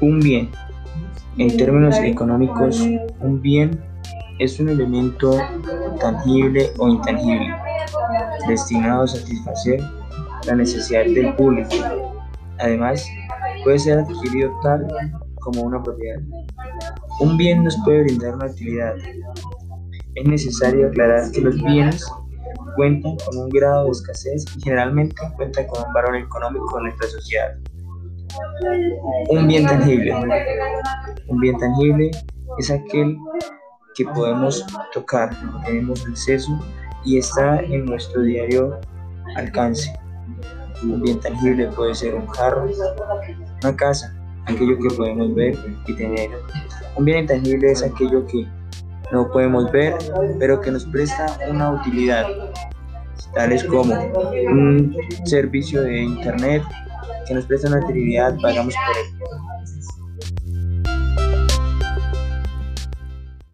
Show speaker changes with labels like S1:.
S1: Un bien. En términos económicos, un bien es un elemento tangible o intangible destinado a satisfacer la necesidad del público. Además, puede ser adquirido tal como una propiedad. Un bien nos puede brindar una utilidad. Es necesario aclarar que los bienes cuentan con un grado de escasez y generalmente cuentan con un valor económico en nuestra sociedad. Un bien tangible. Un bien tangible es aquel que podemos tocar, tenemos acceso y está en nuestro diario alcance. Un bien tangible puede ser un carro, una casa, aquello que podemos ver y tener. Un bien intangible es aquello que no podemos ver, pero que nos presta una utilidad, tales como un servicio de internet que nos presta una utilidad, pagamos por él.